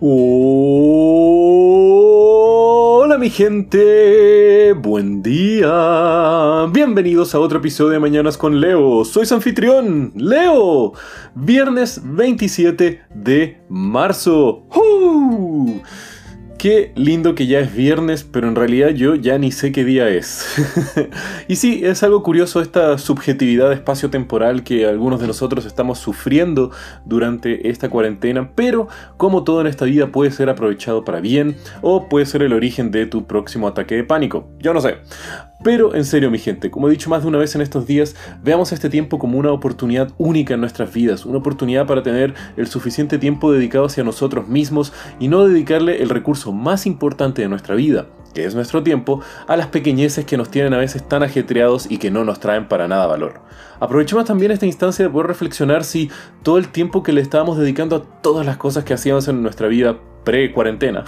Hola mi gente, buen día. Bienvenidos a otro episodio de Mañanas con Leo. Soy su anfitrión, Leo. Viernes 27 de marzo. Qué lindo que ya es viernes, pero en realidad yo ya ni sé qué día es. y sí, es algo curioso esta subjetividad espacio-temporal que algunos de nosotros estamos sufriendo durante esta cuarentena, pero como todo en esta vida puede ser aprovechado para bien o puede ser el origen de tu próximo ataque de pánico. Yo no sé. Pero en serio mi gente, como he dicho más de una vez en estos días, veamos este tiempo como una oportunidad única en nuestras vidas, una oportunidad para tener el suficiente tiempo dedicado hacia nosotros mismos y no dedicarle el recurso más importante de nuestra vida, que es nuestro tiempo, a las pequeñeces que nos tienen a veces tan ajetreados y que no nos traen para nada valor. Aprovechemos también esta instancia de poder reflexionar si todo el tiempo que le estábamos dedicando a todas las cosas que hacíamos en nuestra vida pre-cuarentena,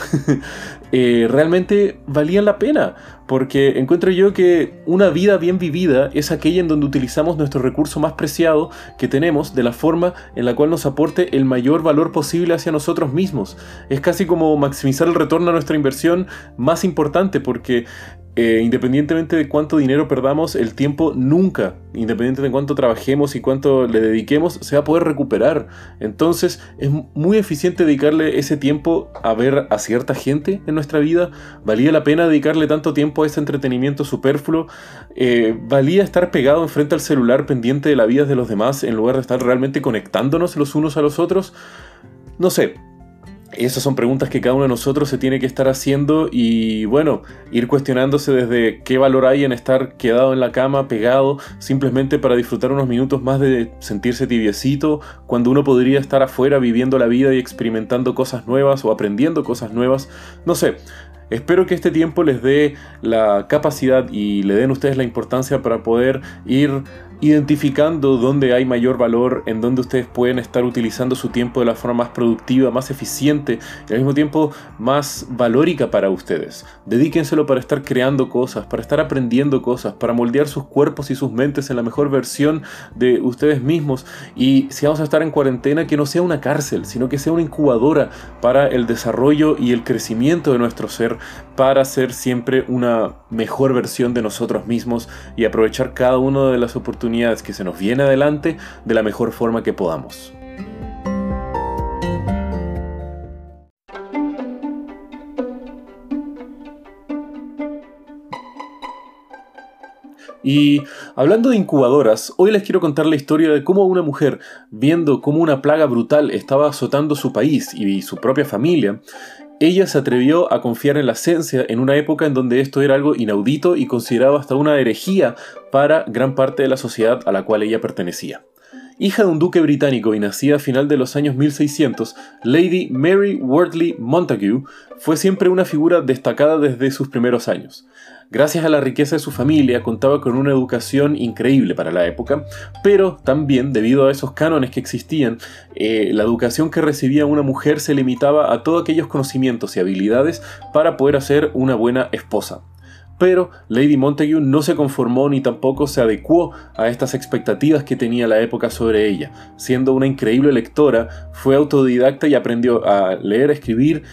eh, realmente valían la pena. Porque encuentro yo que una vida bien vivida es aquella en donde utilizamos nuestro recurso más preciado que tenemos de la forma en la cual nos aporte el mayor valor posible hacia nosotros mismos. Es casi como maximizar el retorno a nuestra inversión más importante porque eh, independientemente de cuánto dinero perdamos, el tiempo nunca, independientemente de cuánto trabajemos y cuánto le dediquemos, se va a poder recuperar. Entonces es muy eficiente dedicarle ese tiempo a ver a cierta gente en nuestra vida. ¿Valía la pena dedicarle tanto tiempo a ese entretenimiento superfluo? Eh, ¿Valía estar pegado enfrente al celular pendiente de la vida de los demás en lugar de estar realmente conectándonos los unos a los otros? No sé, esas son preguntas que cada uno de nosotros se tiene que estar haciendo y bueno, ir cuestionándose desde qué valor hay en estar quedado en la cama, pegado, simplemente para disfrutar unos minutos más de sentirse tibiecito, cuando uno podría estar afuera viviendo la vida y experimentando cosas nuevas o aprendiendo cosas nuevas. No sé, Espero que este tiempo les dé la capacidad y le den ustedes la importancia para poder ir identificando dónde hay mayor valor, en dónde ustedes pueden estar utilizando su tiempo de la forma más productiva, más eficiente y al mismo tiempo más valórica para ustedes. Dedíquenselo para estar creando cosas, para estar aprendiendo cosas, para moldear sus cuerpos y sus mentes en la mejor versión de ustedes mismos. Y si vamos a estar en cuarentena, que no sea una cárcel, sino que sea una incubadora para el desarrollo y el crecimiento de nuestro ser, para ser siempre una mejor versión de nosotros mismos y aprovechar cada una de las oportunidades que se nos viene adelante de la mejor forma que podamos. Y hablando de incubadoras, hoy les quiero contar la historia de cómo una mujer, viendo cómo una plaga brutal estaba azotando su país y su propia familia, ella se atrevió a confiar en la ciencia en una época en donde esto era algo inaudito y considerado hasta una herejía para gran parte de la sociedad a la cual ella pertenecía. Hija de un duque británico y nacida a final de los años 1600, Lady Mary Wortley Montague fue siempre una figura destacada desde sus primeros años. Gracias a la riqueza de su familia, contaba con una educación increíble para la época, pero también, debido a esos cánones que existían, eh, la educación que recibía una mujer se limitaba a todos aquellos conocimientos y habilidades para poder hacer una buena esposa pero Lady Montague no se conformó ni tampoco se adecuó a estas expectativas que tenía la época sobre ella. Siendo una increíble lectora, fue autodidacta y aprendió a leer, a escribir,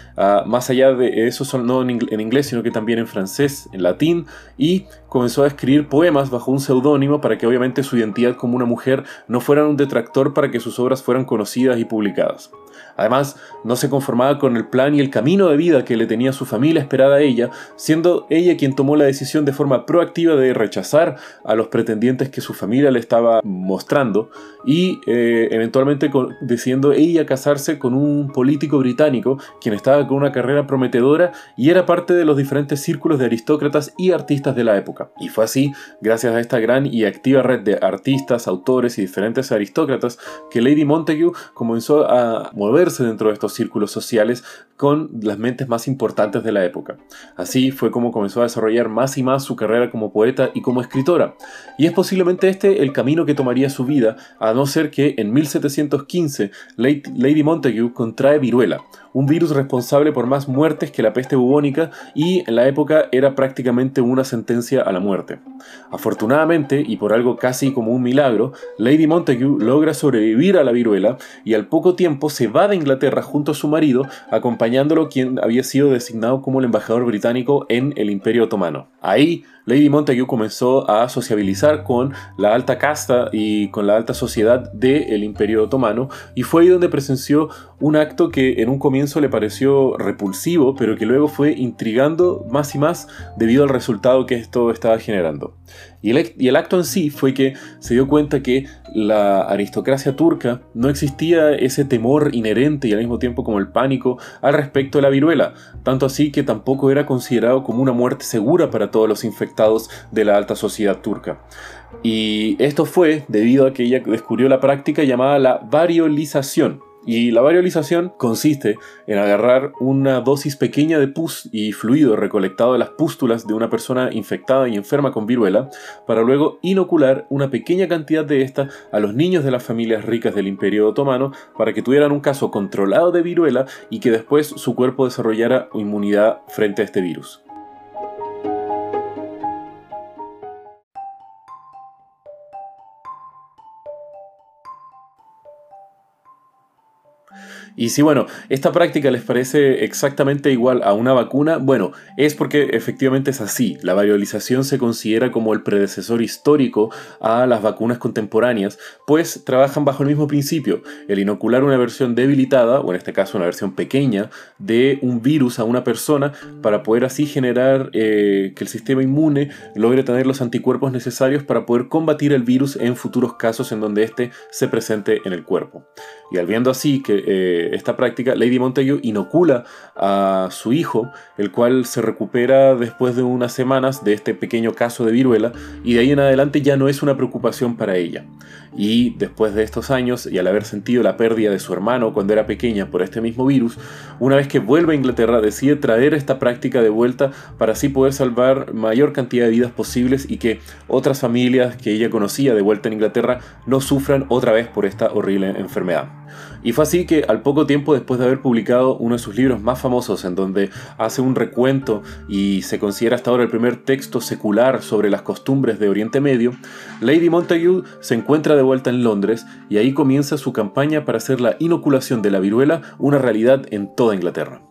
más allá de eso, no en inglés, sino que también en francés, en latín, y comenzó a escribir poemas bajo un seudónimo para que obviamente su identidad como una mujer no fuera un detractor para que sus obras fueran conocidas y publicadas. Además, no se conformaba con el plan y el camino de vida que le tenía su familia esperada a ella, siendo ella quien tomó la decisión de forma proactiva de rechazar a los pretendientes que su familia le estaba mostrando y eh, eventualmente decidiendo ella casarse con un político británico quien estaba con una carrera prometedora y era parte de los diferentes círculos de aristócratas y artistas de la época. Y fue así, gracias a esta gran y activa red de artistas, autores y diferentes aristócratas, que Lady Montague comenzó a mover dentro de estos círculos sociales con las mentes más importantes de la época. Así fue como comenzó a desarrollar más y más su carrera como poeta y como escritora. Y es posiblemente este el camino que tomaría su vida, a no ser que en 1715 Lady Montague contrae viruela, un virus responsable por más muertes que la peste bubónica y en la época era prácticamente una sentencia a la muerte. Afortunadamente, y por algo casi como un milagro, Lady Montague logra sobrevivir a la viruela y al poco tiempo se va de Inglaterra junto a su marido, acompañándolo quien había sido designado como el embajador británico en el Imperio Otomano. Ahí, Lady Montague comenzó a sociabilizar con la alta casta y con la alta sociedad del Imperio Otomano y fue ahí donde presenció un acto que en un comienzo le pareció repulsivo, pero que luego fue intrigando más y más debido al resultado que esto estaba generando. Y el, acto en sí fue que se dio cuenta que la aristocracia turca no existía ese temor inherente y al mismo tiempo como el pánico al respecto de la viruela, tanto así que tampoco era considerado como una muerte segura para todos los infectados de la alta sociedad turca. Y esto fue debido a que ella descubrió la práctica llamada la variolización, y la variolización consiste en agarrar una dosis pequeña de pus y fluido recolectado de las pústulas de una persona infectada y enferma con viruela, para luego inocular una pequeña cantidad de esta a los niños de las familias ricas del Imperio Otomano para que tuvieran un caso controlado de viruela y que después su cuerpo desarrollara inmunidad frente a este virus. Y si bueno, esta práctica les parece exactamente igual a una vacuna, bueno, es porque efectivamente es así. La variolización se considera como el predecesor histórico a las vacunas contemporáneas, pues trabajan bajo el mismo principio, el inocular una versión debilitada, o en este caso una versión pequeña, de un virus a una persona para poder así generar eh, que el sistema inmune logre tener los anticuerpos necesarios para poder combatir el virus en futuros casos en donde éste se presente en el cuerpo. Y al viendo así que eh, esta práctica, Lady Montague inocula a su hijo, el cual se recupera después de unas semanas de este pequeño caso de viruela, y de ahí en adelante ya no es una preocupación para ella. Y después de estos años, y al haber sentido la pérdida de su hermano cuando era pequeña por este mismo virus, una vez que vuelve a Inglaterra decide traer esta práctica de vuelta para así poder salvar mayor cantidad de vidas posibles y que otras familias que ella conocía de vuelta en Inglaterra no sufran otra vez por esta horrible enfermedad. Y fue así que al poco tiempo después de haber publicado uno de sus libros más famosos en donde hace un recuento y se considera hasta ahora el primer texto secular sobre las costumbres de Oriente Medio, Lady Montague se encuentra de vuelta en Londres y ahí comienza su campaña para hacer la inoculación de la viruela una realidad en toda Inglaterra.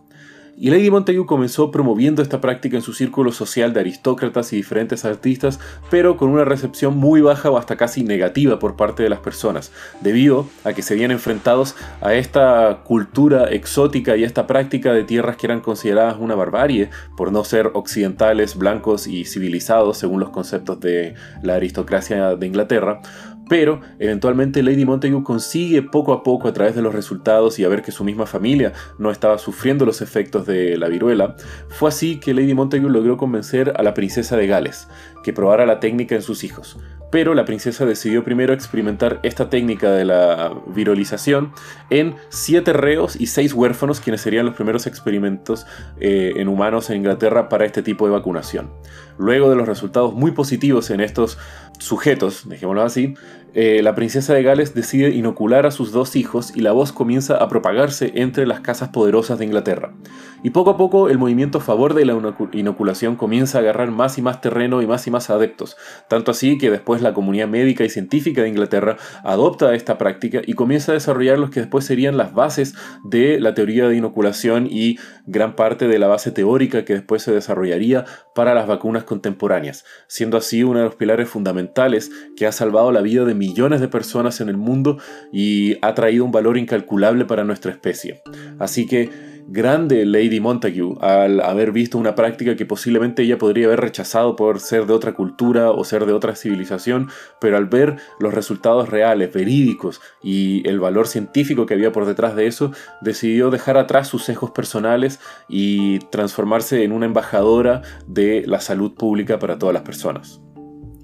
Y Lady Montagu comenzó promoviendo esta práctica en su círculo social de aristócratas y diferentes artistas, pero con una recepción muy baja o hasta casi negativa por parte de las personas, debido a que se habían enfrentados a esta cultura exótica y esta práctica de tierras que eran consideradas una barbarie por no ser occidentales, blancos y civilizados según los conceptos de la aristocracia de Inglaterra, pero eventualmente Lady Montagu consigue poco a poco a través de los resultados y a ver que su misma familia no estaba sufriendo los efectos de la viruela, fue así que Lady Montagu logró convencer a la princesa de Gales que probara la técnica en sus hijos. Pero la princesa decidió primero experimentar esta técnica de la virolización en siete reos y seis huérfanos, quienes serían los primeros experimentos eh, en humanos en Inglaterra para este tipo de vacunación. Luego de los resultados muy positivos en estos sujetos, dejémoslo así, eh, la princesa de Gales decide inocular a sus dos hijos y la voz comienza a propagarse entre las casas poderosas de Inglaterra. Y poco a poco el movimiento a favor de la inoculación comienza a agarrar más y más terreno y más y más adeptos, tanto así que después la comunidad médica y científica de Inglaterra adopta esta práctica y comienza a desarrollar los que después serían las bases de la teoría de inoculación y gran parte de la base teórica que después se desarrollaría para las vacunas contemporáneas, siendo así uno de los pilares fundamentales que ha salvado la vida de millones de personas en el mundo y ha traído un valor incalculable para nuestra especie. Así que grande Lady Montague al haber visto una práctica que posiblemente ella podría haber rechazado por ser de otra cultura o ser de otra civilización, pero al ver los resultados reales, verídicos y el valor científico que había por detrás de eso, decidió dejar atrás sus sesgos personales y transformarse en una embajadora de la salud pública para todas las personas.